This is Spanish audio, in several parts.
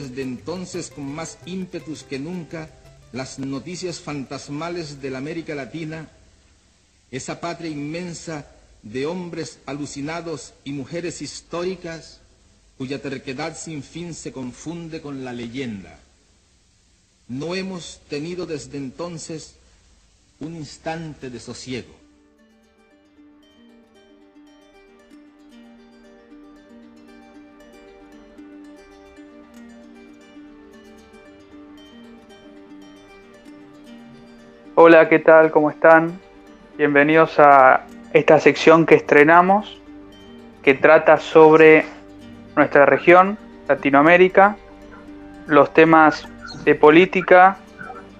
desde entonces con más ímpetus que nunca las noticias fantasmales de la América Latina, esa patria inmensa de hombres alucinados y mujeres históricas cuya terquedad sin fin se confunde con la leyenda. No hemos tenido desde entonces un instante de sosiego. Hola, ¿qué tal? ¿Cómo están? Bienvenidos a esta sección que estrenamos, que trata sobre nuestra región, Latinoamérica, los temas de política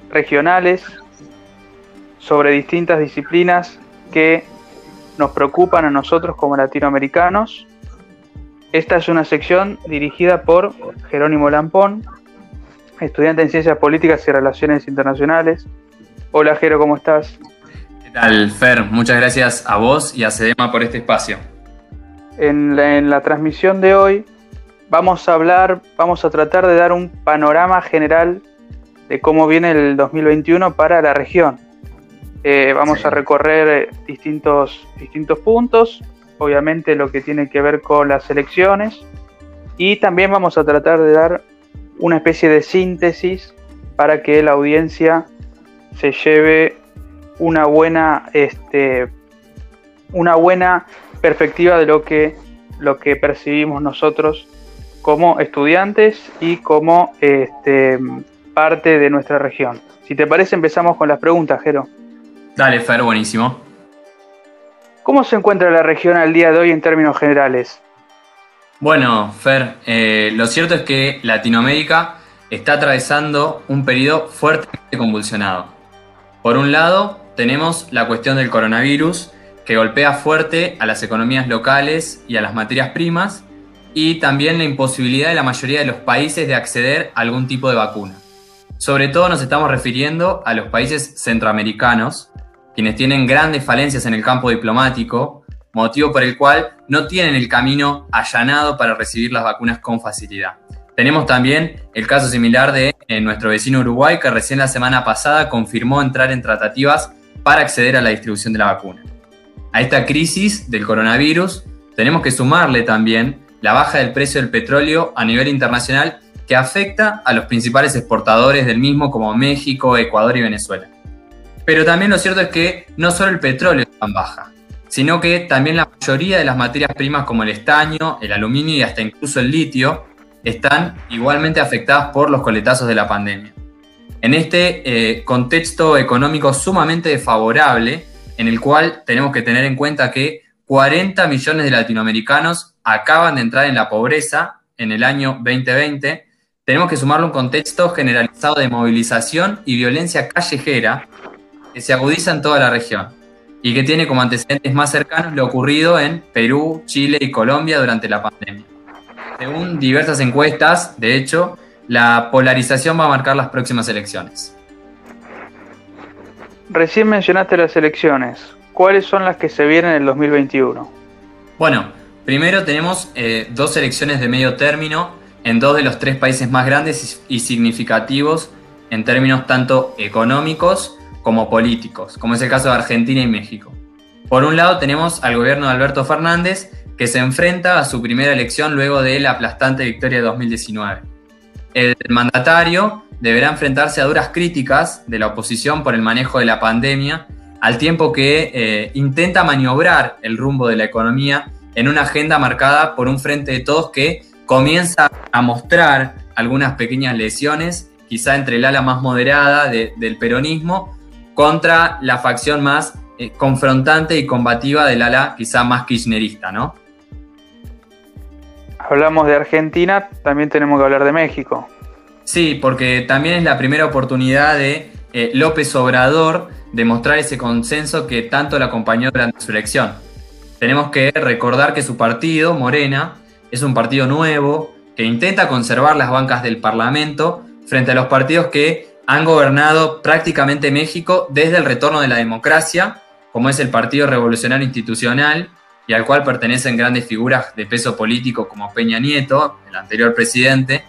regionales, sobre distintas disciplinas que nos preocupan a nosotros como latinoamericanos. Esta es una sección dirigida por Jerónimo Lampón, estudiante en Ciencias Políticas y Relaciones Internacionales, Hola Jero, ¿cómo estás? ¿Qué tal, Fer? Muchas gracias a vos y a Sedema por este espacio. En la, transmisión de hoy vamos a hablar, vamos a tratar de dar un panorama general de cómo viene el 2021 para la región. Eh, vamos a recorrer distintos, distintos puntos, obviamente lo que tiene que ver con las elecciones, y también vamos a tratar de dar una especie de síntesis para que la audiencia se lleve una buena, este, una buena perspectiva de lo que, lo que percibimos nosotros como estudiantes y como este, parte de nuestra región. Si te parece, empezamos con las preguntas, Jero. Dale, Fer, buenísimo. ¿Cómo se encuentra la región al día de hoy en términos generales? Bueno, Fer, eh, lo cierto es que Latinoamérica está atravesando un periodo fuertemente convulsionado. Por un lado, tenemos la cuestión del coronavirus, que golpea fuerte a las economías locales y a las materias primas, y también la imposibilidad de la mayoría de los países de acceder a algún tipo de vacuna. Sobre todo nos estamos refiriendo a los países centroamericanos, quienes tienen grandes falencias en el campo diplomático, motivo por el cual no tienen el camino allanado para recibir las vacunas con facilidad. Tenemos también el caso similar de eh, nuestro vecino Uruguay, que recién la semana pasada confirmó entrar en tratativas para acceder a la distribución de la vacuna. A esta crisis del coronavirus tenemos que sumarle también la baja del precio del petróleo a nivel internacional que afecta a los principales exportadores del mismo como México, Ecuador y Venezuela. Pero también lo cierto es que no solo el petróleo está en baja, sino que también la mayoría de las materias primas como el estaño, el aluminio y hasta incluso el litio están igualmente afectadas por los coletazos de la pandemia. En este eh, contexto económico sumamente desfavorable, en el cual tenemos que tener en cuenta que 40 millones de latinoamericanos acaban de entrar en la pobreza en el año 2020, tenemos que sumarle un contexto generalizado de movilización y violencia callejera que se agudiza en toda la región y que tiene como antecedentes más cercanos lo ocurrido en Perú, Chile y Colombia durante la pandemia. Según diversas encuestas, de hecho, la polarización va a marcar las próximas elecciones. Recién mencionaste las elecciones. ¿Cuáles son las que se vienen en el 2021? Bueno, primero tenemos eh, dos elecciones de medio término en dos de los tres países más grandes y significativos en términos tanto económicos como políticos, como es el caso de Argentina y México. Por un lado tenemos al gobierno de Alberto Fernández, que se enfrenta a su primera elección luego de la aplastante victoria de 2019. El mandatario deberá enfrentarse a duras críticas de la oposición por el manejo de la pandemia, al tiempo que eh, intenta maniobrar el rumbo de la economía en una agenda marcada por un frente de todos que comienza a mostrar algunas pequeñas lesiones, quizá entre el ala más moderada del peronismo, contra la facción más eh, confrontante y combativa del ala quizá más kirchnerista, ¿no? Hablamos de Argentina, también tenemos que hablar de México. Sí, porque también es la primera oportunidad de eh, López Obrador de mostrar ese consenso que tanto le acompañó durante su elección. Tenemos que recordar que su partido, Morena, es un partido nuevo que intenta conservar las bancas del Parlamento frente a los partidos que han gobernado prácticamente México desde el retorno de la democracia, como es el Partido Revolucionario Institucional y al cual pertenecen grandes figuras de peso político como Peña Nieto, el anterior presidente,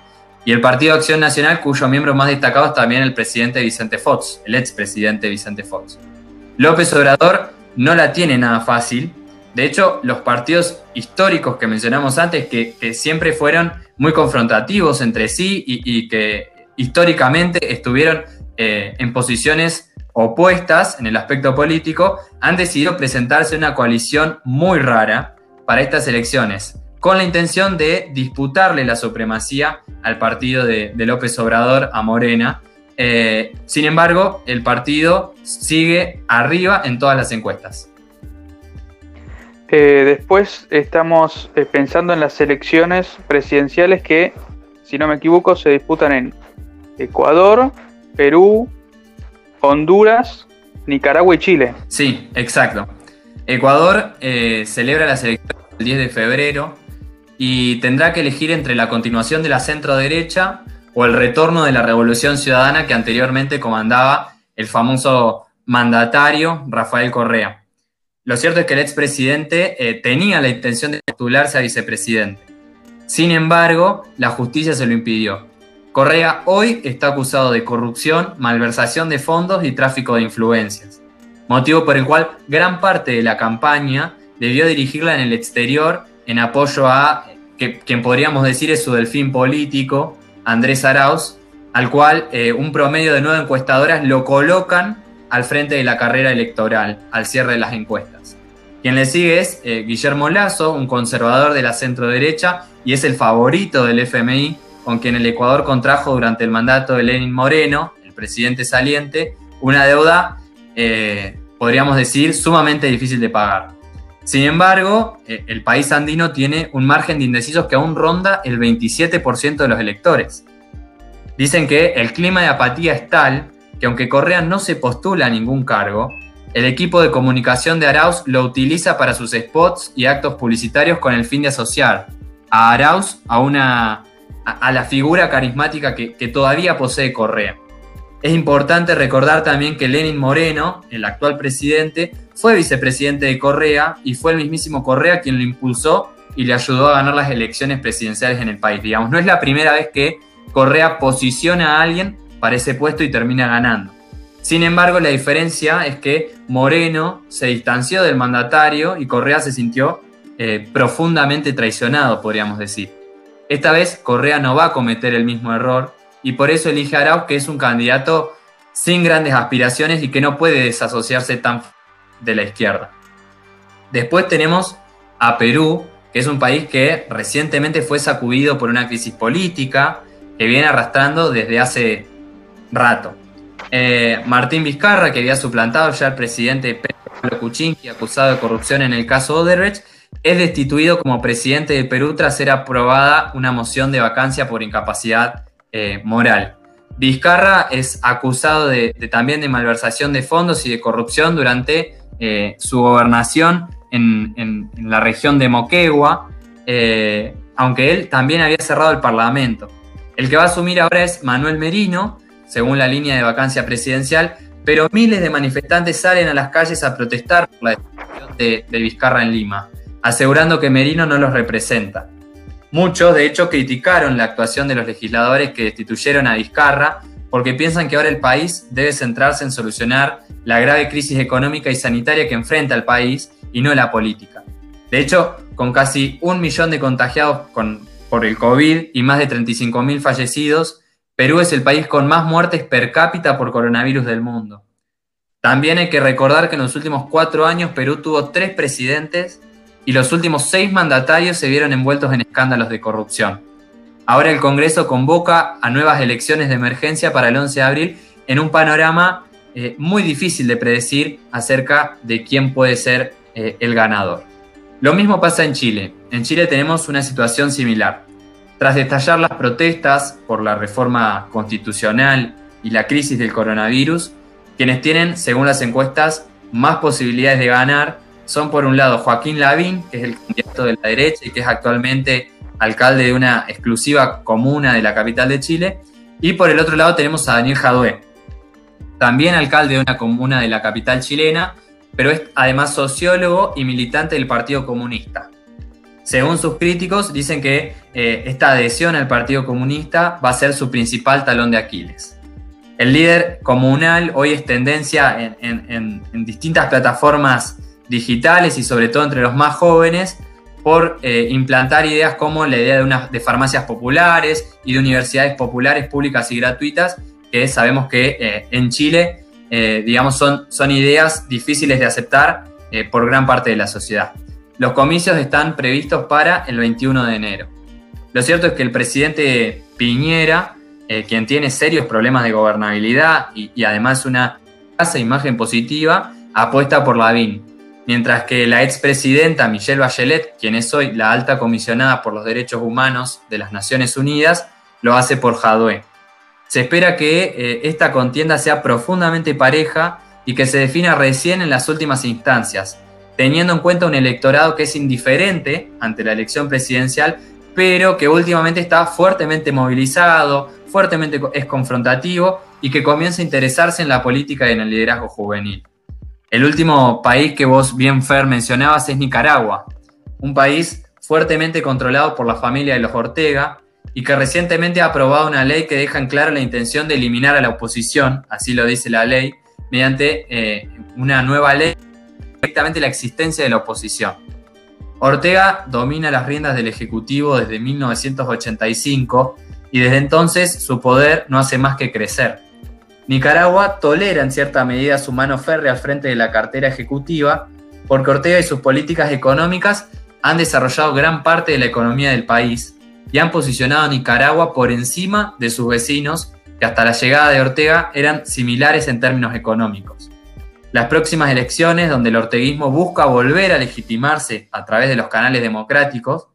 y el Partido Acción Nacional, cuyo miembro más destacado es también el presidente Vicente Fox, el expresidente Vicente Fox. López Obrador no la tiene nada fácil. De hecho, los partidos históricos que mencionamos antes, que, siempre fueron muy confrontativos entre sí y, que históricamente estuvieron eh, en posiciones opuestas en el aspecto político, han decidido presentarse una coalición muy rara para estas elecciones con la intención de disputarle la supremacía al partido de, López Obrador, a Morena. Eh, sin embargo, el partido sigue arriba en todas las encuestas. Eh, después estamos eh, pensando en las elecciones presidenciales que, si no me equivoco, se disputan en Ecuador, Perú, Honduras, Nicaragua y Chile. Sí, exacto. Ecuador celebra las elecciones el 10 de febrero y tendrá que elegir entre la continuación de la centro derecha o el retorno de la revolución ciudadana que anteriormente comandaba el famoso mandatario Rafael Correa. Lo cierto es que el expresidente eh, tenía la intención de postularse a vicepresidente. Sin embargo, la justicia se lo impidió. Correa hoy está acusado de corrupción, malversación de fondos y tráfico de influencias, motivo por el cual gran parte de la campaña debió dirigirla en el exterior en apoyo a quien podríamos decir es su delfín político, Andrés Arauz, al cual eh, un promedio de nueve encuestadoras lo colocan al frente de la carrera electoral, al cierre de las encuestas. Quien le sigue es eh, Guillermo Lazo, un conservador de la centro derecha y es el favorito del FMI, con quien el Ecuador contrajo durante el mandato de Lenin Moreno, el presidente saliente, una deuda, eh, podríamos decir, sumamente difícil de pagar. Sin embargo, eh, el país andino tiene un margen de indecisos que aún ronda el 27% de los electores. Dicen que el clima de apatía es tal que aunque Correa no se postula a ningún cargo, el equipo de comunicación de Arauz lo utiliza para sus spots y actos publicitarios con el fin de asociar a Arauz a, una, a, la figura carismática que, todavía posee Correa. Es importante recordar también que Lenin Moreno, el actual presidente, fue vicepresidente de Correa y fue el mismísimo Correa quien lo impulsó y le ayudó a ganar las elecciones presidenciales en el país. Digamos, no es la primera vez que Correa posiciona a alguien para ese puesto y termina ganando. Sin embargo, la diferencia es que Moreno se distanció del mandatario y Correa se sintió eh, profundamente traicionado, podríamos decir. Esta vez Correa no va a cometer el mismo error y por eso elige a Arauz, que es un candidato sin grandes aspiraciones y que no puede desasociarse tan de la izquierda. Después tenemos a Perú, que es un país que recientemente fue sacudido por una crisis política que viene arrastrando desde hace rato. Eh, Martín Vizcarra, que había suplantado ya al presidente Pedro Kuczynski, acusado de corrupción en el caso Odebrecht, es destituido como presidente de Perú tras ser aprobada una moción de vacancia por incapacidad eh, moral. Vizcarra es acusado de, también de malversación de fondos y de corrupción durante eh, su gobernación en, la región de Moquegua, eh, aunque él también había cerrado el Parlamento. El que va a asumir ahora es Manuel Merino, según la línea de vacancia presidencial, pero miles de manifestantes salen a las calles a protestar por la decisión de, de Vizcarra en Lima, asegurando que Merino no los representa. Muchos, de hecho, criticaron la actuación de los legisladores que destituyeron a Vizcarra porque piensan que ahora el país debe centrarse en solucionar la grave crisis económica y sanitaria que enfrenta el país y no la política. De hecho, con casi un millón de contagiados por el COVID y más de 35.000 fallecidos, Perú es el país con más muertes per cápita por coronavirus del mundo. También hay que recordar que en los últimos cuatro años Perú tuvo tres presidentes y los últimos seis mandatarios se vieron envueltos en escándalos de corrupción. Ahora el Congreso convoca a nuevas elecciones de emergencia para el 11 de abril en un panorama eh, muy difícil de predecir acerca de quién puede ser eh, el ganador. Lo mismo pasa en Chile. En Chile tenemos una situación similar. Tras destallar las protestas por la reforma constitucional y la crisis del coronavirus, quienes tienen, según las encuestas, más posibilidades de ganar son por un lado Joaquín Lavín, que es el candidato de la derecha y que es actualmente alcalde de una exclusiva comuna de la capital de Chile. Y por el otro lado tenemos a Daniel Jadue, también alcalde de una comuna de la capital chilena, pero es además sociólogo y militante del Partido Comunista. Según sus críticos, dicen que eh, esta adhesión al Partido Comunista va a ser su principal talón de Aquiles. El líder comunal hoy es tendencia en, distintas plataformas digitales y sobre todo entre los más jóvenes por eh, implantar ideas como la idea de, de farmacias populares y de universidades populares públicas y gratuitas, que sabemos que eh, en Chile, digamos, son, son ideas difíciles de aceptar por gran parte de la sociedad. Los comicios están previstos para el 21 de enero. Lo cierto es que el presidente Piñera, eh, quien tiene serios problemas de gobernabilidad y, además una imagen positiva, apuesta por Lavín, mientras que la expresidenta Michelle Bachelet, quien es hoy la alta comisionada por los derechos humanos de las Naciones Unidas, lo hace por Jadwe. Se espera que eh, esta contienda sea profundamente pareja y que se defina recién en las últimas instancias, teniendo en cuenta un electorado que es indiferente ante la elección presidencial, pero que últimamente está fuertemente movilizado, fuertemente es confrontativo y que comienza a interesarse en la política y en el liderazgo juvenil. El último país que vos bien, Fer, mencionabas es Nicaragua, un país fuertemente controlado por la familia de los Ortega y que recientemente ha aprobado una ley que deja en claro la intención de eliminar a la oposición, así lo dice la ley, mediante eh, una nueva ley directamente la existencia de la oposición. Ortega domina las riendas del Ejecutivo desde 1985 y desde entonces su poder no hace más que crecer. Nicaragua tolera en cierta medida su mano férrea al frente de la cartera ejecutiva porque Ortega y sus políticas económicas han desarrollado gran parte de la economía del país y han posicionado a Nicaragua por encima de sus vecinos que hasta la llegada de Ortega eran similares en términos económicos. Las próximas elecciones, donde el orteguismo busca volver a legitimarse a través de los canales democráticos,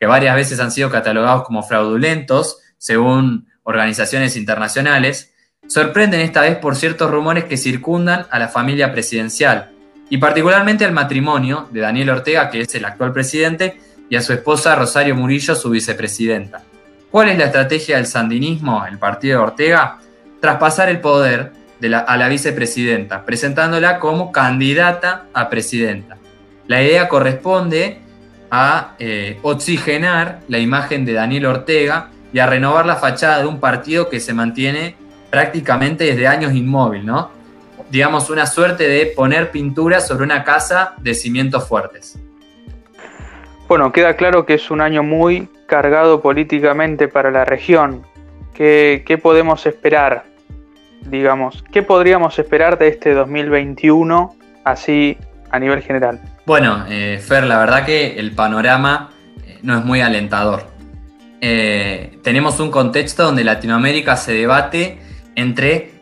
que varias veces han sido catalogados como fraudulentos, según organizaciones internacionales, sorprenden esta vez por ciertos rumores que circundan a la familia presidencial, y particularmente al matrimonio de Daniel Ortega, que es el actual presidente, y a su esposa Rosario Murillo, su vicepresidenta. ¿Cuál es la estrategia del sandinismo, el partido de Ortega? Traspasar el poder a la vicepresidenta, presentándola como candidata a presidenta. La idea corresponde a eh, oxigenar la imagen de Daniel Ortega y a renovar la fachada de un partido que se mantiene prácticamente desde años inmóvil, ¿no? Digamos, una suerte de poner pintura sobre una casa de cimientos fuertes. Bueno, queda claro que es un año muy cargado políticamente para la región. ¿Qué, qué podemos esperar? digamos, ¿qué podríamos esperar de este 2021 así a nivel general? Bueno, eh, Fer, la verdad que el panorama eh, no es muy alentador. Eh, tenemos un contexto donde Latinoamérica se debate entre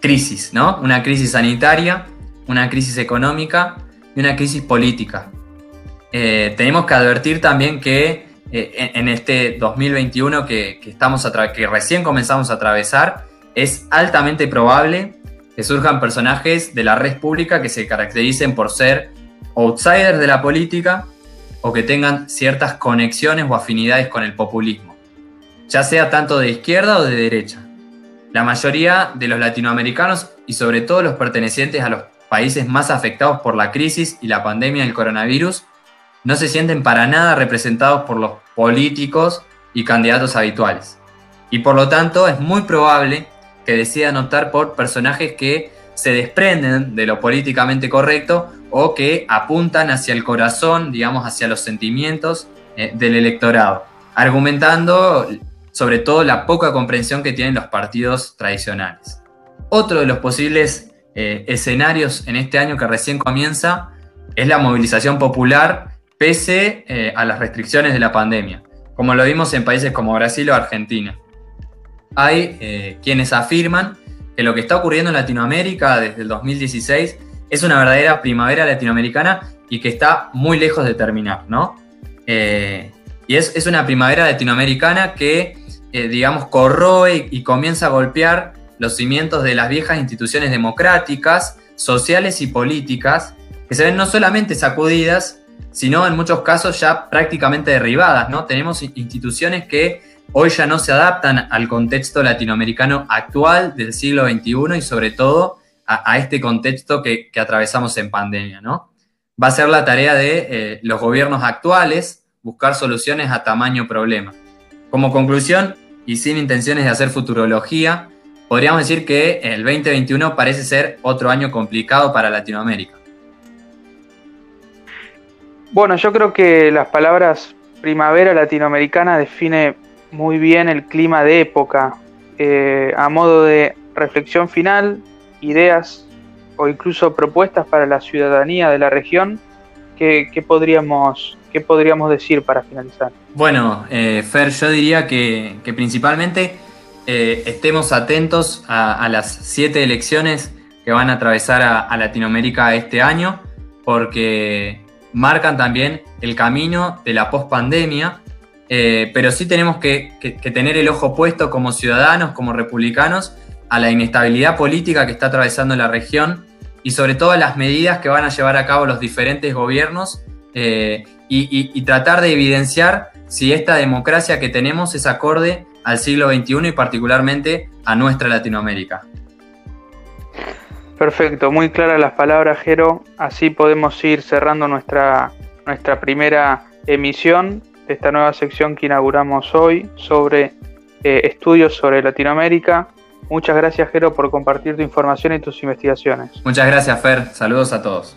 crisis, ¿no? Una crisis sanitaria, una crisis económica y una crisis política. tenemos que advertir también que en, este 2021 que, que, estamos que recién comenzamos a atravesar, es altamente probable que surjan personajes de la red pública que se caractericen por ser outsiders de la política o que tengan ciertas conexiones o afinidades con el populismo, ya sea tanto de izquierda o de derecha. La mayoría de los latinoamericanos y sobre todo los pertenecientes a los países más afectados por la crisis y la pandemia del coronavirus no se sienten para nada representados por los políticos y candidatos habituales. Y por lo tanto es muy probable que decidan optar por personajes que se desprenden de lo políticamente correcto o que apuntan hacia el corazón, digamos, hacia los sentimientos eh, del electorado, argumentando sobre todo la poca comprensión que tienen los partidos tradicionales. Otro de los posibles eh, escenarios en este año que recién comienza es la movilización popular pese eh, a las restricciones de la pandemia, como lo vimos en países como Brasil o Argentina hay eh, quienes afirman que lo que está ocurriendo en Latinoamérica desde el 2016 es una verdadera primavera latinoamericana y que está muy lejos de terminar, ¿no? Y es, una primavera latinoamericana que, eh, digamos, corroe y comienza a golpear los cimientos de las viejas instituciones democráticas, sociales y políticas, que se ven no solamente sacudidas, sino en muchos casos ya prácticamente derribadas, ¿no? Tenemos instituciones que hoy ya no se adaptan al contexto latinoamericano actual del siglo XXI y sobre todo a, este contexto que, atravesamos en pandemia, ¿no? va a ser la tarea de eh, los gobiernos actuales buscar soluciones a tamaño problema. Como conclusión, y sin intenciones de hacer futurología, podríamos decir que el 2021 parece ser otro año complicado para Latinoamérica. Bueno, yo creo que las palabras primavera latinoamericana define muy bien el clima de época. Eh, a modo de reflexión final, ideas o incluso propuestas para la ciudadanía de la región, ¿qué, podríamos, qué podríamos decir para finalizar? Bueno, eh, Fer, yo diría que, principalmente eh, estemos atentos a, las siete elecciones que van a atravesar a Latinoamérica este año, porque marcan también el camino de la pospandemia, eh, pero sí tenemos que, tener el ojo puesto como ciudadanos, como republicanos, a la inestabilidad política que está atravesando la región y sobre todo a las medidas que van a llevar a cabo los diferentes gobiernos y, tratar de evidenciar si esta democracia que tenemos es acorde al siglo XXI y particularmente a nuestra Latinoamérica. Perfecto, muy claras las palabras, Jero. Así podemos ir cerrando nuestra, nuestra primera emisión de esta nueva sección que inauguramos hoy sobre eh, estudios sobre Latinoamérica. Muchas gracias, Jero, por compartir tu información y tus investigaciones. Muchas gracias, Fer. Saludos a todos.